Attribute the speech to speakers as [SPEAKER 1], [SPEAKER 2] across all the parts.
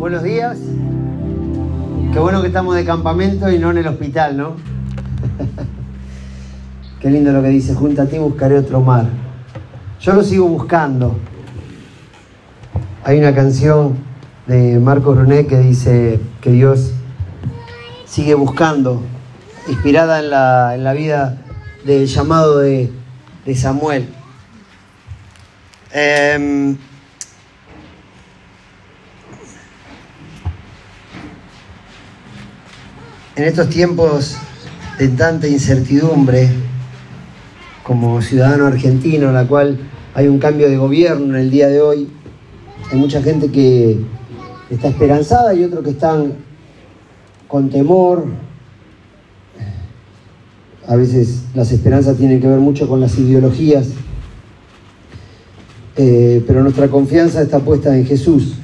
[SPEAKER 1] buenos días. Qué bueno que estamos de campamento y no en el hospital, ¿no? Qué lindo lo que dice, junto a ti buscaré otro mar. Yo lo sigo buscando. Hay una canción de Marco Brunet que dice que Dios sigue buscando, inspirada en la, en la vida del llamado de, de Samuel. Eh, en estos tiempos de tanta incertidumbre, como ciudadano argentino, en la cual hay un cambio de gobierno en el día de hoy, hay mucha gente que está esperanzada y otros que están con temor. A veces las esperanzas tienen que ver mucho con las ideologías, eh, pero nuestra confianza está puesta en Jesús.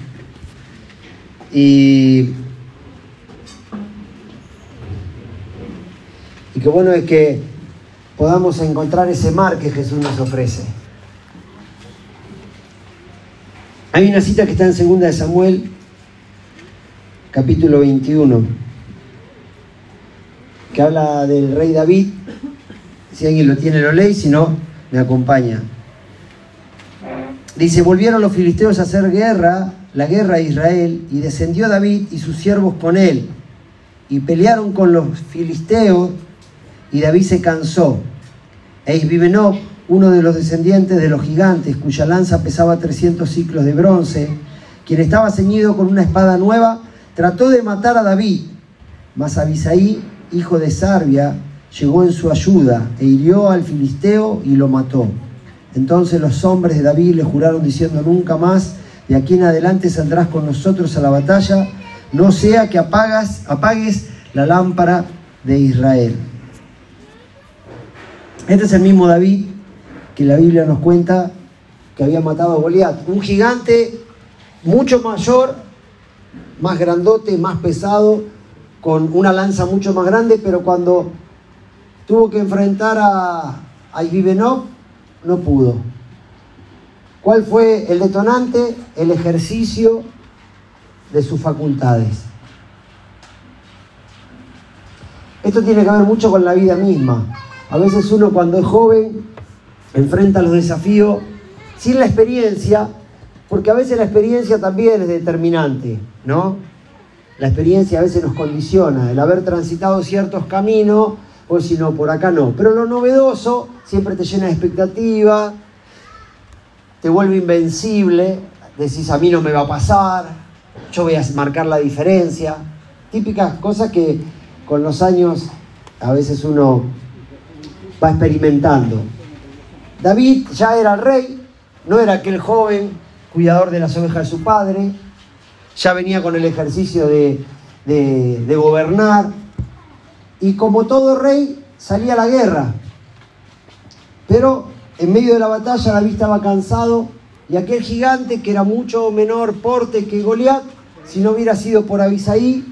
[SPEAKER 1] Y Y qué bueno es que podamos encontrar ese mar que Jesús nos ofrece. Hay una cita que está en 2 de Samuel, capítulo 21, que habla del rey David. Si alguien lo tiene, lo lee, si no, me acompaña. Dice, volvieron los filisteos a hacer guerra, la guerra a Israel, y descendió David y sus siervos con él, y pelearon con los filisteos y David se cansó. E Isbibenob, uno de los descendientes de los gigantes, cuya lanza pesaba 300 ciclos de bronce, quien estaba ceñido con una espada nueva, trató de matar a David. Mas Abisaí, hijo de Sarbia, llegó en su ayuda e hirió al filisteo y lo mató. Entonces los hombres de David le juraron diciendo, nunca más, de aquí en adelante saldrás con nosotros a la batalla, no sea que apagas, apagues la lámpara de Israel. Este es el mismo David que la Biblia nos cuenta que había matado a Goliat. Un gigante mucho mayor, más grandote, más pesado, con una lanza mucho más grande, pero cuando tuvo que enfrentar a, a no pudo. ¿Cuál fue el detonante? El ejercicio de sus facultades. Esto tiene que ver mucho con la vida misma. A veces uno cuando es joven enfrenta los desafíos sin la experiencia, porque a veces la experiencia también es determinante, ¿no? La experiencia a veces nos condiciona, el haber transitado ciertos caminos, o si no, por acá no. Pero lo novedoso siempre te llena de expectativa, te vuelve invencible, decís a mí no me va a pasar, yo voy a marcar la diferencia. Típicas cosas que con los años a veces uno va experimentando. David ya era rey, no era aquel joven cuidador de las ovejas de su padre, ya venía con el ejercicio de, de, gobernar, y como todo rey salía a la guerra. Pero en medio de la batalla David estaba cansado y aquel gigante que era mucho menor porte que Goliat, si no hubiera sido por Abisaí,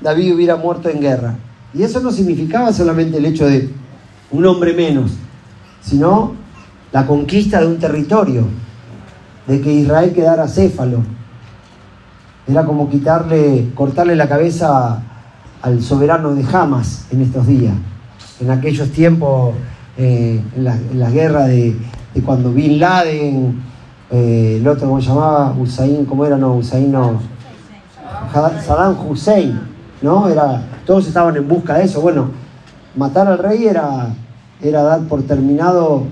[SPEAKER 1] David hubiera muerto en guerra. Y eso no significaba solamente el hecho de un hombre menos, sino la conquista de un territorio, de que Israel quedara céfalo. Era como quitarle, cortarle la cabeza al soberano de Hamas en estos días. En aquellos tiempos, eh, en, la, guerra de, cuando Bin Laden, eh, el otro, ¿cómo se llamaba? Hussein, ¿cómo era? No, Hussein no. Saddam Hussein, ¿no? Era todos estaban en busca de eso. Bueno, matar al rey era, era dar por terminado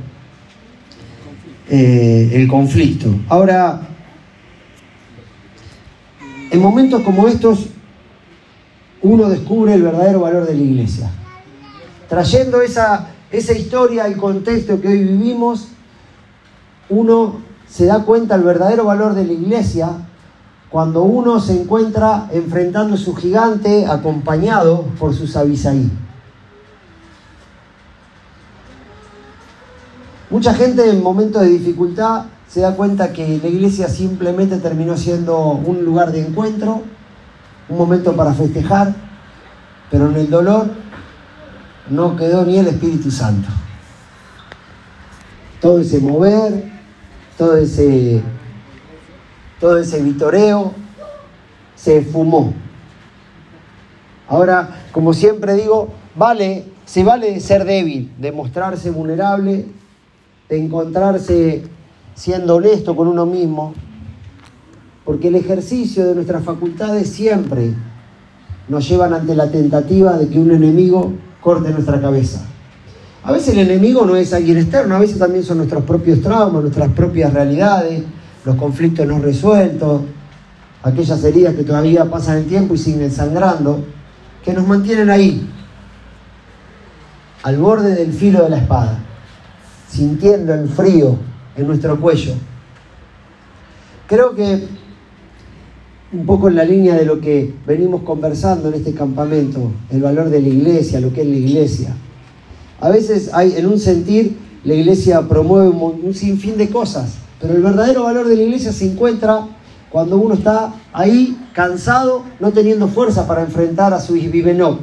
[SPEAKER 1] eh, el conflicto. Ahora, en momentos como estos, uno descubre el verdadero valor de la iglesia. Trayendo esa, esa historia al contexto que hoy vivimos, uno se da cuenta del verdadero valor de la iglesia cuando uno se encuentra enfrentando a su gigante acompañado por sus avisaí. Mucha gente en momentos de dificultad se da cuenta que la iglesia simplemente terminó siendo un lugar de encuentro, un momento para festejar, pero en el dolor no quedó ni el Espíritu Santo. Todo ese mover, todo ese todo ese vitoreo se fumó. Ahora, como siempre digo, vale, se vale ser débil, de mostrarse vulnerable, de encontrarse siendo honesto con uno mismo, porque el ejercicio de nuestras facultades siempre nos llevan ante la tentativa de que un enemigo corte nuestra cabeza. A veces el enemigo no es alguien externo, a veces también son nuestros propios traumas, nuestras propias realidades, los conflictos no resueltos, aquellas heridas que todavía pasan el tiempo y siguen sangrando, que nos mantienen ahí, al borde del filo de la espada, sintiendo el frío en nuestro cuello. Creo que un poco en la línea de lo que venimos conversando en este campamento, el valor de la iglesia, lo que es la iglesia. A veces hay, en un sentir, la iglesia promueve un, sinfín de cosas, pero el verdadero valor de la iglesia se encuentra cuando uno está ahí cansado, no teniendo fuerza para enfrentar a su no.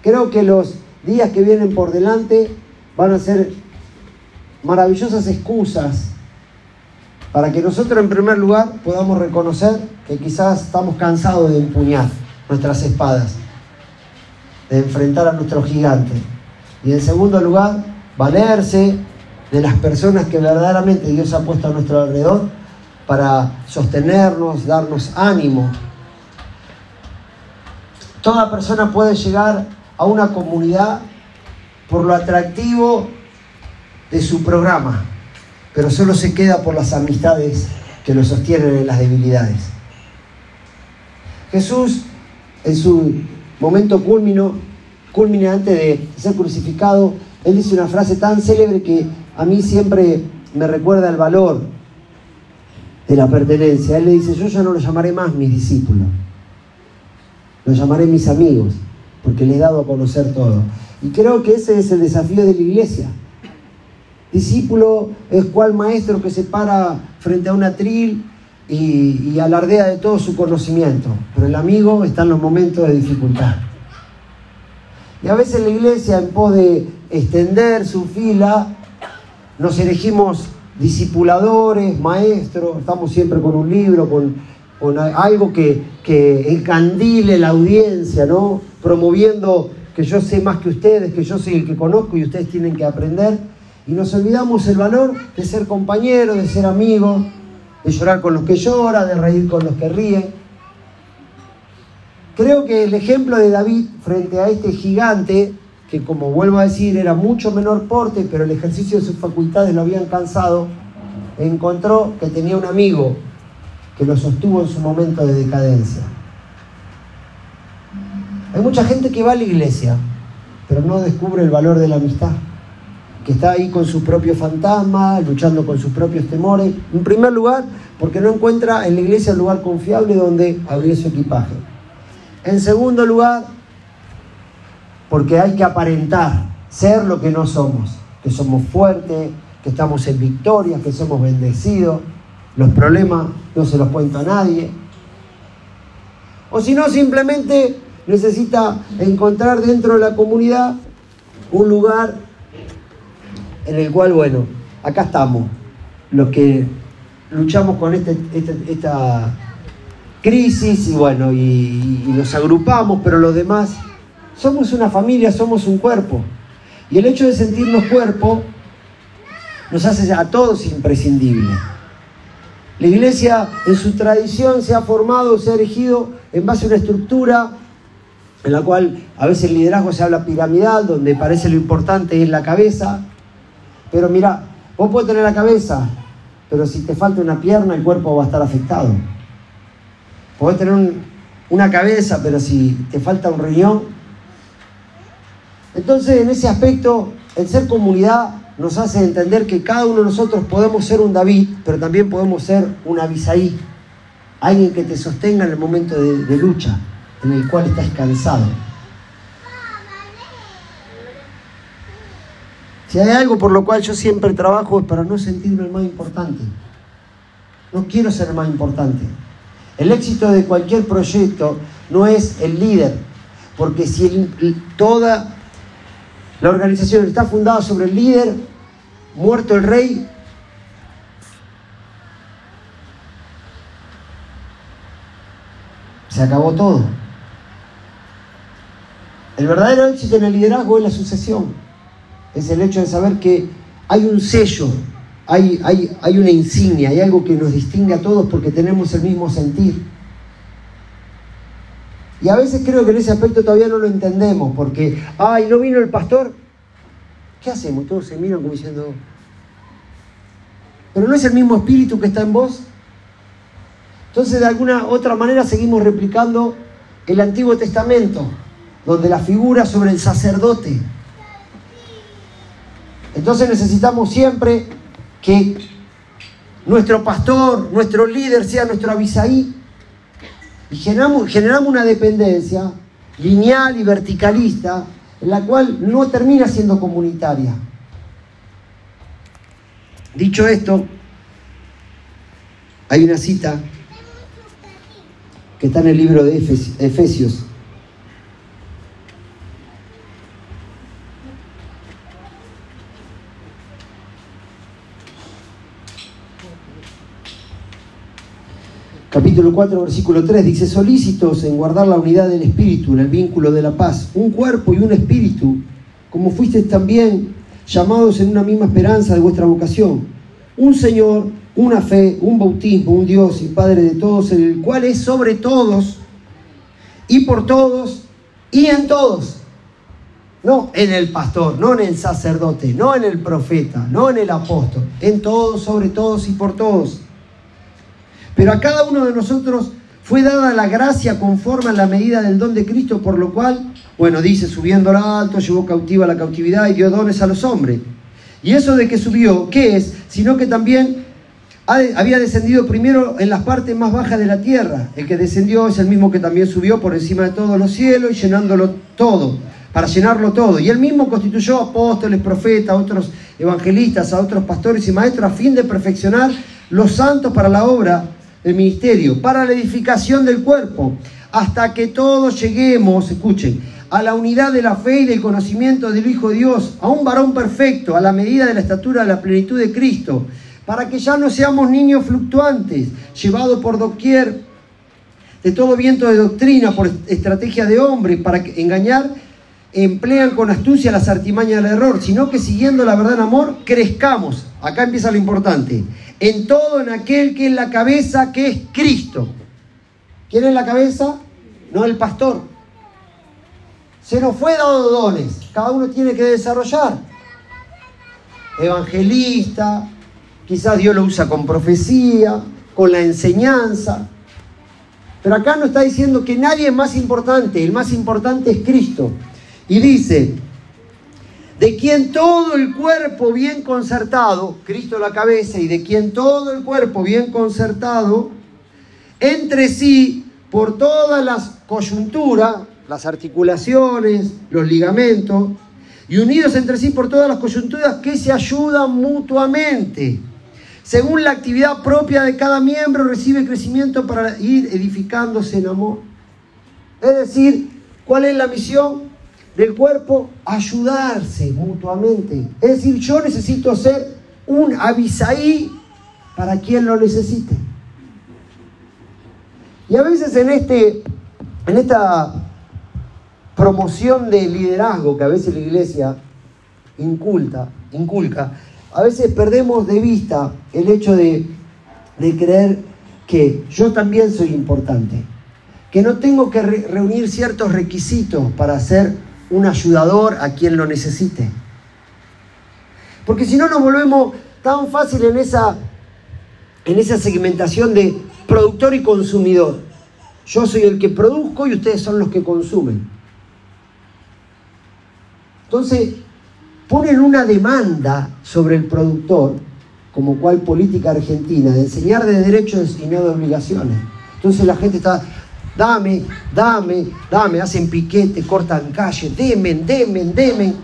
[SPEAKER 1] Creo que los días que vienen por delante van a ser maravillosas excusas para que nosotros en primer lugar podamos reconocer que quizás estamos cansados de empuñar nuestras espadas, de enfrentar a nuestro gigante. Y en segundo lugar, valerse de las personas que verdaderamente Dios ha puesto a nuestro alrededor para sostenernos, darnos ánimo. Toda persona puede llegar a una comunidad por lo atractivo de su programa, pero solo se queda por las amistades que lo sostienen en las debilidades. Jesús, en su momento culmino, culmine antes de ser crucificado, él dice una frase tan célebre que a mí siempre me recuerda el valor de la pertenencia. Él le dice, yo ya no lo llamaré más mis discípulos, lo llamaré mis amigos, porque le he dado a conocer todo. Y creo que ese es el desafío de la iglesia. Discípulo es cual maestro que se para frente a un atril y, alardea de todo su conocimiento, pero el amigo está en los momentos de dificultad. Y a veces la iglesia, en pos de extender su fila, nos elegimos discipuladores, maestros, estamos siempre con un libro, con, algo que, que, encandile la audiencia, ¿no? Promoviendo que yo sé más que ustedes, que yo soy el que conozco y ustedes tienen que aprender. Y nos olvidamos el valor de ser compañero, de ser amigo, de llorar con los que lloran, de reír con los que ríen. Creo que el ejemplo de David frente a este gigante, que como vuelvo a decir era mucho menor porte, pero el ejercicio de sus facultades lo habían cansado, encontró que tenía un amigo que lo sostuvo en su momento de decadencia. Hay mucha gente que va a la iglesia, pero no descubre el valor de la amistad que está ahí con su propio fantasma, luchando con sus propios temores. En primer lugar, porque no encuentra en la iglesia un lugar confiable donde abrir su equipaje. En segundo lugar, porque hay que aparentar ser lo que no somos, que somos fuertes, que estamos en victoria, que somos bendecidos. Los problemas no se los cuento a nadie. O si no, simplemente necesita encontrar dentro de la comunidad un lugar en el cual, bueno, acá estamos, los que luchamos con este, este, esta crisis y bueno, y, nos agrupamos, pero los demás somos una familia, somos un cuerpo. Y el hecho de sentirnos cuerpo nos hace a todos imprescindibles. La iglesia en su tradición se ha formado, se ha erigido en base a una estructura en la cual a veces el liderazgo se habla piramidal, donde parece lo importante es la cabeza, pero mira, vos puedes tener la cabeza, pero si te falta una pierna, el cuerpo va a estar afectado. Podés tener una cabeza, pero si te falta un riñón. Entonces, en ese aspecto, el ser comunidad nos hace entender que cada uno de nosotros podemos ser un David, pero también podemos ser un Abisaí. Alguien que te sostenga en el momento de lucha, en el cual estás cansado. Si hay algo por lo cual yo siempre trabajo es para no sentirme el más importante. No quiero ser el más importante. El éxito de cualquier proyecto no es el líder, porque si toda la organización está fundada sobre el líder, muerto el rey. Se acabó todo. El verdadero éxito en el liderazgo es la sucesión. Es el hecho de saber que hay un sello, hay, hay, hay una insignia, hay algo que nos distingue a todos porque tenemos el mismo sentir. Y a veces creo que en ese aspecto todavía no lo entendemos, porque, ay, no vino el pastor. ¿Qué hacemos? Todos se miran como diciendo, pero no es el mismo espíritu que está en vos. Entonces, de alguna otra manera, seguimos replicando el Antiguo Testamento, donde la figura sobre el sacerdote. Entonces necesitamos siempre que nuestro pastor, nuestro líder sea nuestro avisaí. Y generamos, generamos una dependencia lineal y verticalista, en la cual no termina siendo comunitaria. Dicho esto, hay una cita que está en el libro de Efesios. Capítulo 4, versículo 3 dice, solícitos en guardar la unidad del Espíritu, en el vínculo de la paz, un cuerpo y un espíritu, como fuisteis también llamados en una misma esperanza de vuestra vocación, un Señor, una fe, un bautismo, un Dios y Padre de todos, el cual es sobre todos y por todos y en todos. No en el pastor, no en el sacerdote, no en el profeta, no en el apóstol, en todos, sobre todos y por todos. Pero a cada uno de nosotros fue dada la gracia conforme a la medida del don de Cristo, por lo cual, bueno, dice, subiendo al alto, llevó cautiva la cautividad y dio dones a los hombres. Y eso de que subió, ¿qué es? Sino que también había descendido primero en las partes más bajas de la tierra. El que descendió es el mismo que también subió por encima de todos los cielos y llenándolo todo, para llenarlo todo. Y él mismo constituyó apóstoles, profetas, otros evangelistas, a otros pastores y maestros a fin de perfeccionar los santos para la obra del ministerio, para la edificación del cuerpo, hasta que todos lleguemos, escuchen, a la unidad de la fe y del conocimiento del Hijo de Dios, a un varón perfecto, a la medida de la estatura de la plenitud de Cristo para que ya no seamos niños fluctuantes, llevados por doquier de todo viento de doctrina, por estrategia de hombre, para engañar, emplean con astucia las artimañas del error, sino que siguiendo la verdad en amor, crezcamos. Acá empieza lo importante. En todo, en aquel que es la cabeza, que es Cristo. ¿Quién es la cabeza? No el pastor. Se nos fue dado dones, cada uno tiene que desarrollar. Evangelista, Quizás Dios lo usa con profecía, con la enseñanza. Pero acá nos está diciendo que nadie es más importante, el más importante es Cristo. Y dice, de quien todo el cuerpo bien concertado, Cristo la cabeza, y de quien todo el cuerpo bien concertado, entre sí, por todas las coyunturas, las articulaciones, los ligamentos, y unidos entre sí por todas las coyunturas que se ayudan mutuamente según la actividad propia de cada miembro, recibe crecimiento para ir edificándose en amor. Es decir, ¿cuál es la misión del cuerpo? Ayudarse mutuamente. Es decir, yo necesito ser un avisaí para quien lo necesite. Y a veces en, este, en esta promoción de liderazgo que a veces la iglesia inculta, inculca, a veces perdemos de vista el hecho de, creer que yo también soy importante, que no tengo que reunir ciertos requisitos para ser un ayudador a quien lo necesite. Porque si no nos volvemos tan fácil en esa, en esa segmentación de productor y consumidor. Yo soy el que produzco y ustedes son los que consumen. Entonces, ponen una demanda sobre el productor, como cual política argentina, de enseñar de derechos y no de obligaciones. Entonces la gente está, dame, dame, dame, hacen piquete, cortan calle, demen, demen, demen.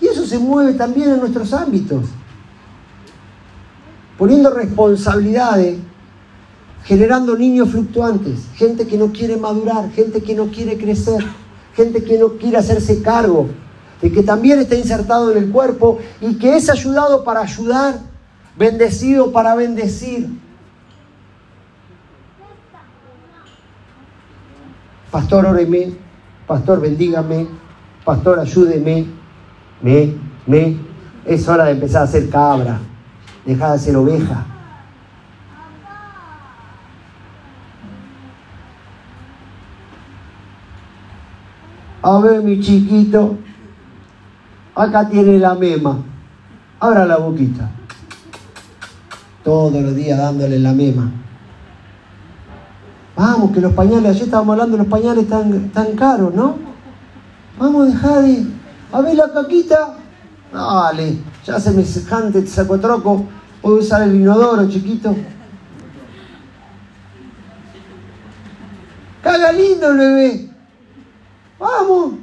[SPEAKER 1] Y eso se mueve también en nuestros ámbitos, poniendo responsabilidades, generando niños fluctuantes, gente que no quiere madurar, gente que no quiere crecer, gente que no quiere hacerse cargo y que también está insertado en el cuerpo y que es ayudado para ayudar, bendecido para bendecir. Pastor, óreme, pastor, bendígame, pastor, ayúdeme, me, me. Es hora de empezar a ser cabra, dejar de ser oveja. A ver, mi chiquito, acá tiene la mema. Abra la boquita. Todos los días dándole la mema. Vamos, que los pañales, ayer estábamos hablando de los pañales tan, tan caros, ¿no? Vamos a dejar de. A ver la caquita. Dale, ya se me secante, saco troco. Puedo usar el inodoro, chiquito. Caga lindo bebé. Vamos.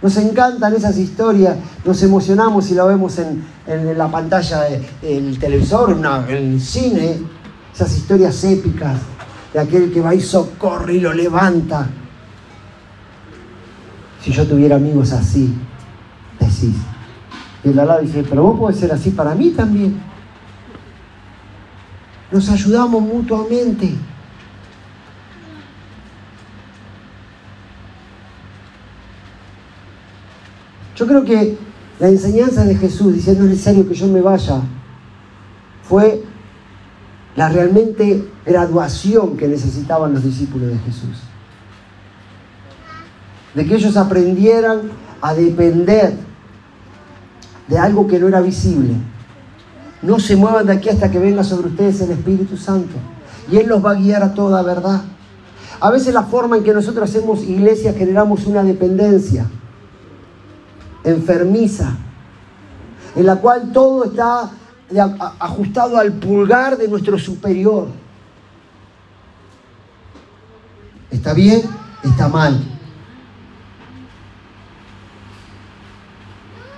[SPEAKER 1] Nos encantan esas historias, nos emocionamos si la vemos en, la pantalla del televisor, en, el cine, esas historias épicas de aquel que va y socorre y lo levanta. Si yo tuviera amigos así, decís. Y el al dice, pero vos podés ser así para mí también. Nos ayudamos mutuamente. Yo creo que la enseñanza de Jesús diciendo es necesario que yo me vaya fue la realmente graduación que necesitaban los discípulos de Jesús. De que ellos aprendieran a depender de algo que no era visible no se muevan de aquí hasta que venga sobre ustedes el Espíritu Santo. Y Él los va a guiar a toda verdad. A veces la forma en que nosotros hacemos iglesia generamos una dependencia enfermiza, en la cual todo está ajustado al pulgar de nuestro superior. ¿Está bien? Está mal.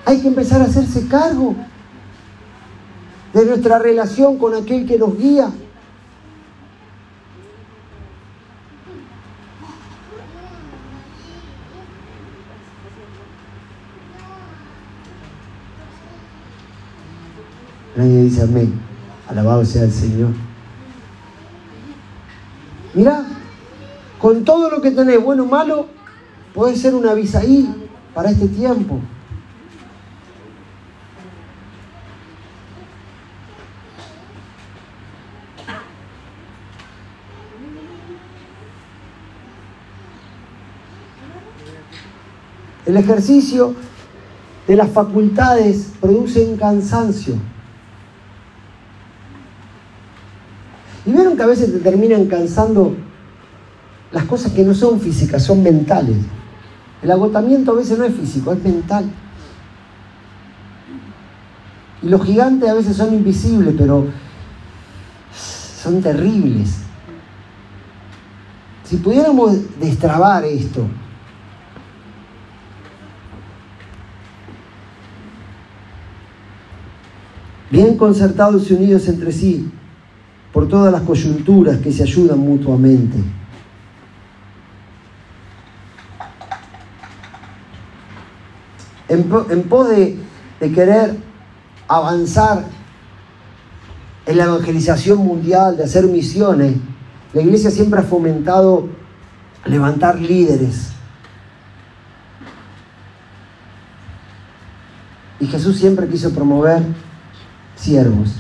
[SPEAKER 1] Hay que empezar a hacerse cargo de nuestra relación con aquel que nos guía. Nadie dice amén. Alabado sea el Señor. Mira, con todo lo que tenés, bueno o malo, puede ser una ahí para este tiempo. El ejercicio de las facultades produce cansancio. Y vieron que a veces te terminan cansando las cosas que no son físicas, son mentales. El agotamiento a veces no es físico, es mental. Y los gigantes a veces son invisibles, pero son terribles. Si pudiéramos destrabar esto, bien concertados y unidos entre sí, por todas las coyunturas que se ayudan mutuamente. En, pos de, de querer avanzar en la evangelización mundial, de hacer misiones, la iglesia siempre ha fomentado levantar líderes. Y Jesús siempre quiso promover siervos.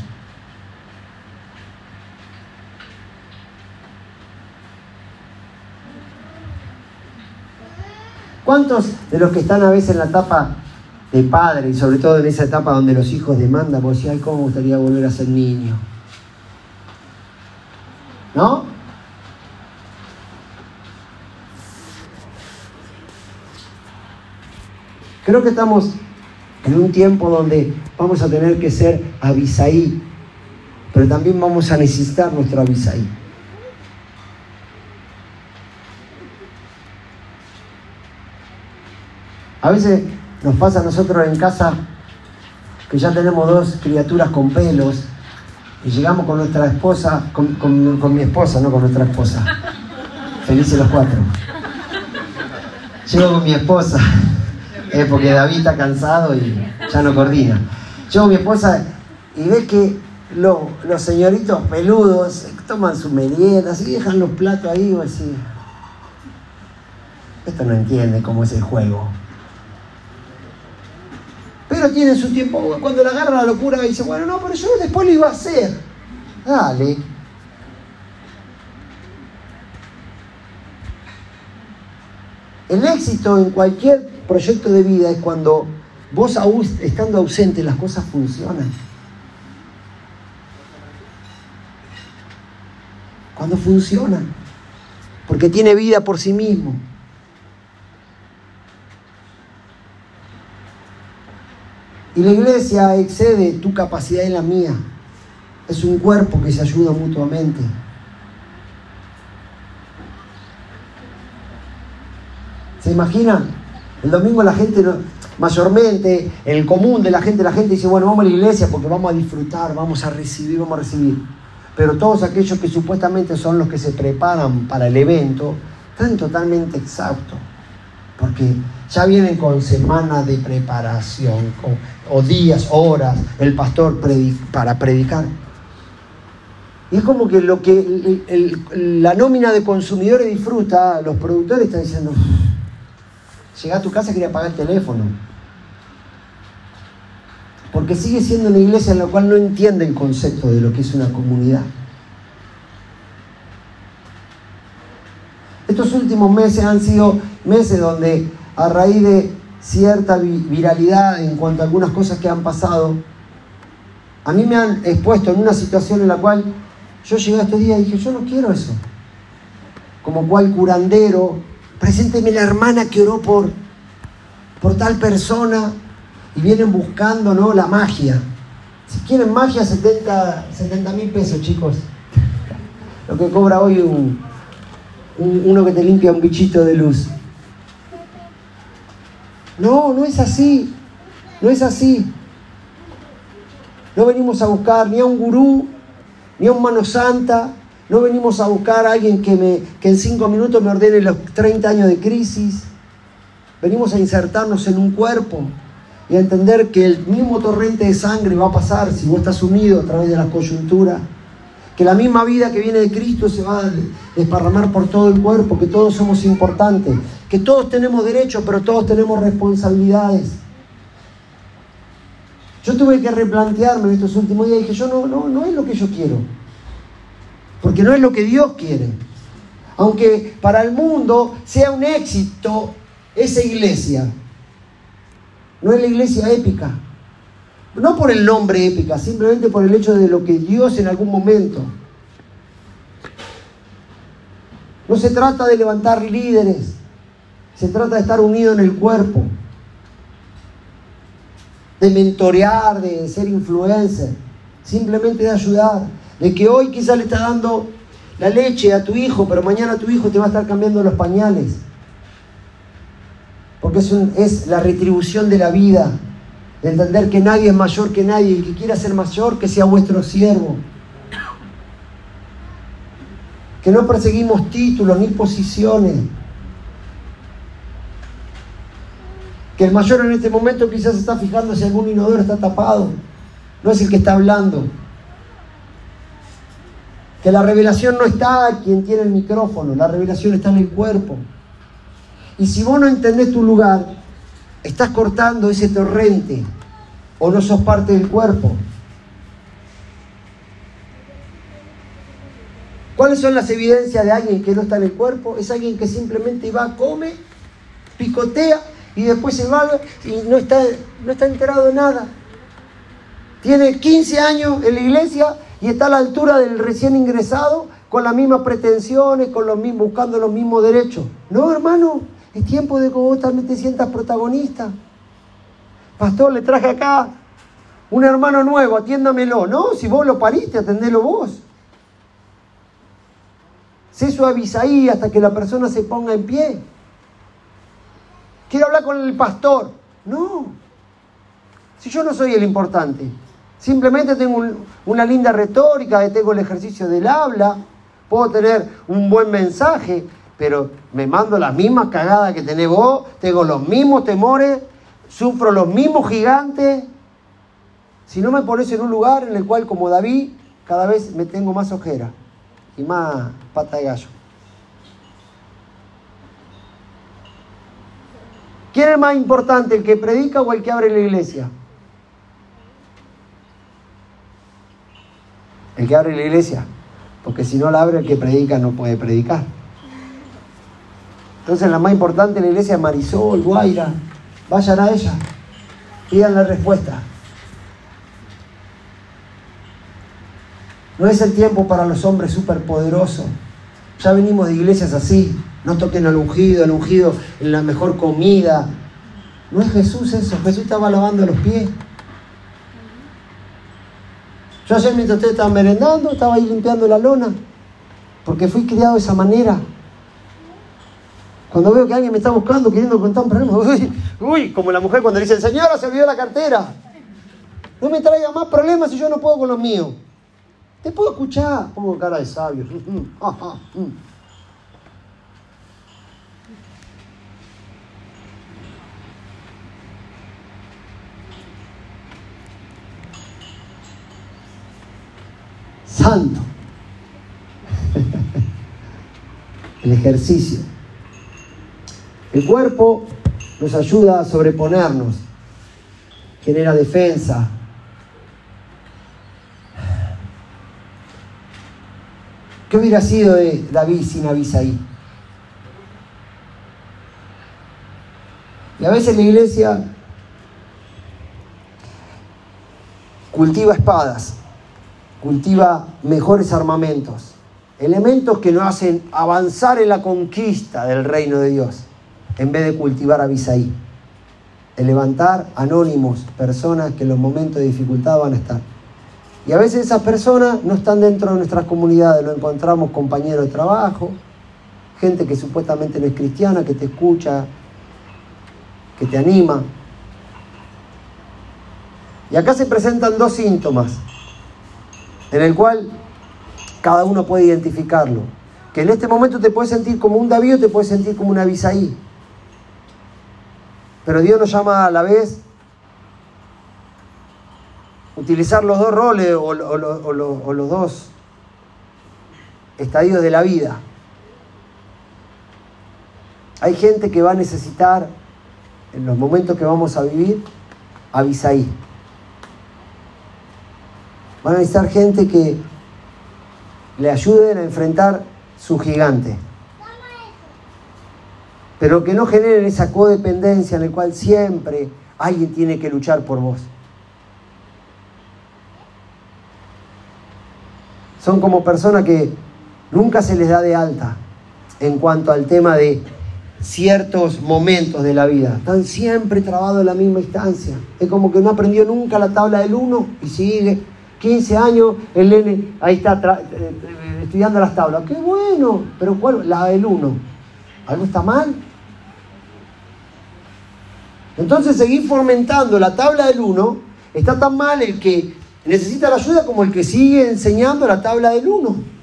[SPEAKER 1] ¿Cuántos de los que están a veces en la etapa de padre y sobre todo en esa etapa donde los hijos demandan, vos decís, ay, cómo me gustaría volver a ser niño? ¿No? Creo que estamos en un tiempo donde vamos a tener que ser Abisaí, pero también vamos a necesitar nuestro Abisaí. A veces nos pasa a nosotros en casa que ya tenemos dos criaturas con pelos y llegamos con nuestra esposa, con, con mi esposa, no con nuestra esposa. Felices los cuatro. Llego con mi esposa es porque David está cansado y ya no coordina. Yo, mi esposa, y ves que los señoritos peludos toman su merienda, y dejan los platos ahí. Esto no entiende cómo es el juego. Pero tiene su tiempo, cuando le agarra la locura dice, bueno, no, pero yo después lo iba a hacer. Dale. El éxito en cualquier proyecto de vida es cuando vos estando ausente las cosas funcionan. Cuando funcionan. Porque tiene vida por sí mismo. Y la iglesia excede tu capacidad y la mía. Es un cuerpo que se ayuda mutuamente. ¿Se imaginan? El domingo la gente, mayormente, en el común de la gente, la gente dice, bueno, vamos a la iglesia porque vamos a disfrutar, vamos a recibir, vamos a recibir. Pero todos aquellos que supuestamente son los que se preparan para el evento, están totalmente exhaustos. Porque ya vienen con semanas de preparación, o días, horas, el pastor para predicar. Y es como que lo que la nómina de consumidores disfruta, los productores están diciendo, llega a tu casa y quería pagar el teléfono. Porque sigue siendo una iglesia en la cual no entiende el concepto de lo que es una comunidad. Estos últimos meses han sido meses donde a raíz de cierta viralidad en cuanto a algunas cosas que han pasado, a mí me han expuesto en una situación en la cual yo llegué a este día y dije, yo no quiero eso. Como cual curandero, presénteme la hermana que oró por, por tal persona y vienen buscando ¿no? la magia. Si quieren magia, 70 mil pesos, chicos. Lo que cobra hoy un, uno que te limpia un bichito de luz. No, no es así. No es así. No venimos a buscar ni a un gurú, ni a un mano santa. No venimos a buscar a alguien que, me, que en cinco minutos me ordene los 30 años de crisis. Venimos a insertarnos en un cuerpo y a entender que el mismo torrente de sangre va a pasar si vos estás unido a través de la coyuntura que la misma vida que viene de Cristo se va a desparramar por todo el cuerpo, que todos somos importantes, que todos tenemos derechos, pero todos tenemos responsabilidades. Yo tuve que replantearme en estos últimos días y dije, yo no, no, no es lo que yo quiero, porque no es lo que Dios quiere. Aunque para el mundo sea un éxito esa iglesia, no es la iglesia épica, no por el nombre épica, simplemente por el hecho de lo que Dios en algún momento. No se trata de levantar líderes, se trata de estar unido en el cuerpo, de mentorear, de ser influencer, simplemente de ayudar, de que hoy quizás le está dando la leche a tu hijo, pero mañana tu hijo te va a estar cambiando los pañales. Porque es, es la retribución de la vida de entender que nadie es mayor que nadie y que quiera ser mayor, que sea vuestro siervo. Que no perseguimos títulos ni posiciones. Que el mayor en este momento quizás está fijando si algún inodoro está tapado. No es el que está hablando. Que la revelación no está a quien tiene el micrófono, la revelación está en el cuerpo. Y si vos no entendés tu lugar, estás cortando ese torrente o no sos parte del cuerpo. ¿Cuáles son las evidencias de alguien que no está en el cuerpo? Es alguien que simplemente va, come, picotea y después se va y no está, no está enterado de nada. Tiene 15 años en la iglesia y está a la altura del recién ingresado con las mismas pretensiones, con los mismos, buscando los mismos derechos. No, hermano, es tiempo de que vos también te sientas protagonista. Pastor, le traje acá un hermano nuevo, atiéndamelo. No, si vos lo pariste, atendelo vos. Sé suaviza ahí hasta que la persona se ponga en pie. Quiero hablar con el pastor. No. Si yo no soy el importante. Simplemente tengo una linda retórica, tengo el ejercicio del habla, puedo tener un buen mensaje, pero me mando las mismas cagadas que tenés vos, tengo los mismos temores, sufro los mismos gigantes. si no me pones en un lugar en el cual, como David, cada vez me tengo más ojera y más pata de gallo. ¿Quién es más importante, el que predica o el que abre la iglesia? El que abre la iglesia. Porque si no la abre, el que predica no puede predicar. Entonces la más importante en la iglesia es Marisol, Guaira. Vayan a ella. Pidan la respuesta. No es el tiempo para los hombres superpoderosos. Ya venimos de iglesias así. No toquen al ungido, al ungido en la mejor comida. No es Jesús eso. Jesús estaba lavando los pies. Yo ayer mientras ustedes estaban merendando, estaba ahí limpiando la lona. Porque fui criado de esa manera. Cuando veo que alguien me está buscando, queriendo contar un problema, uy, uy, como la mujer cuando le dice, señora, se olvidó la cartera. No me traiga más problemas si yo no puedo con los míos. Te puedo escuchar, pongo cara de sabio. Santo. El ejercicio. El cuerpo nos ayuda a sobreponernos, genera defensa, ¿Qué hubiera sido de David sin Abisaí? Y a veces la iglesia cultiva espadas, cultiva mejores armamentos, elementos que nos hacen avanzar en la conquista del reino de Dios, en vez de cultivar a Abisaí, de levantar anónimos, personas que en los momentos de dificultad van a estar. Y a veces esas personas no están dentro de nuestras comunidades, lo encontramos compañeros de trabajo, gente que supuestamente no es cristiana, que te escucha, que te anima. Y acá se presentan dos síntomas, en el cual cada uno puede identificarlo. Que en este momento te puedes sentir como un David o te puedes sentir como una Abisaí. Pero Dios nos llama a la vez utilizar los dos roles o, los dos estadios de la vida. Hay gente que va a necesitar, en los momentos que vamos a vivir, Abisaí. Van a necesitar gente que le ayuden a enfrentar su gigante. Pero que no generen esa codependencia en la cual siempre alguien tiene que luchar por vos. son como personas que nunca se les da de alta en cuanto al tema de ciertos momentos de la vida. Están siempre trabados en la misma instancia. Es como que no aprendió nunca la tabla del 1 y sigue. 15 años, el nene ahí está eh, eh, estudiando las tablas. ¡Qué bueno! Pero ¿cuál? La del 1. ¿Algo está mal? Entonces seguir fomentando la tabla del 1 está tan mal el que Necesita la ayuda como el que sigue enseñando la tabla del 1.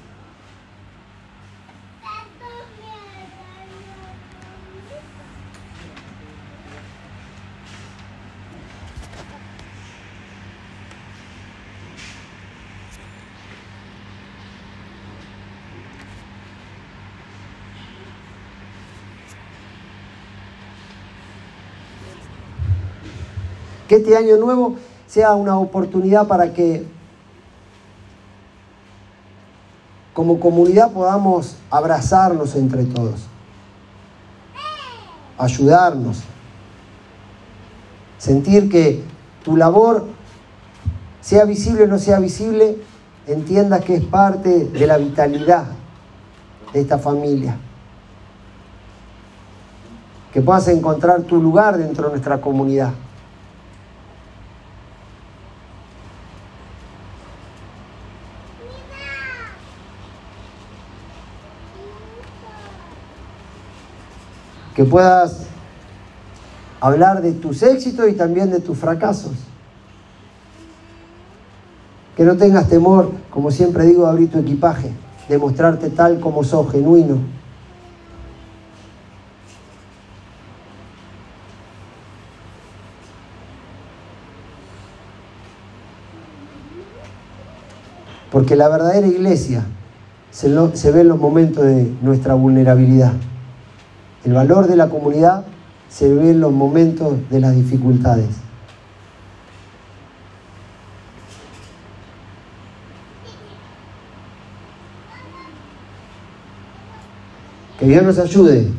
[SPEAKER 1] Que este año nuevo sea una oportunidad para que como comunidad podamos abrazarnos entre todos, ayudarnos, sentir que tu labor, sea visible o no sea visible, entiendas que es parte de la vitalidad de esta familia. Que puedas encontrar tu lugar dentro de nuestra comunidad. Que puedas hablar de tus éxitos y también de tus fracasos. Que no tengas temor, como siempre digo, de abrir tu equipaje, de mostrarte tal como sos, genuino. Porque la verdadera iglesia se, se ve en los momentos de nuestra vulnerabilidad. El valor de la comunidad se ve en los momentos de las dificultades. Que Dios nos ayude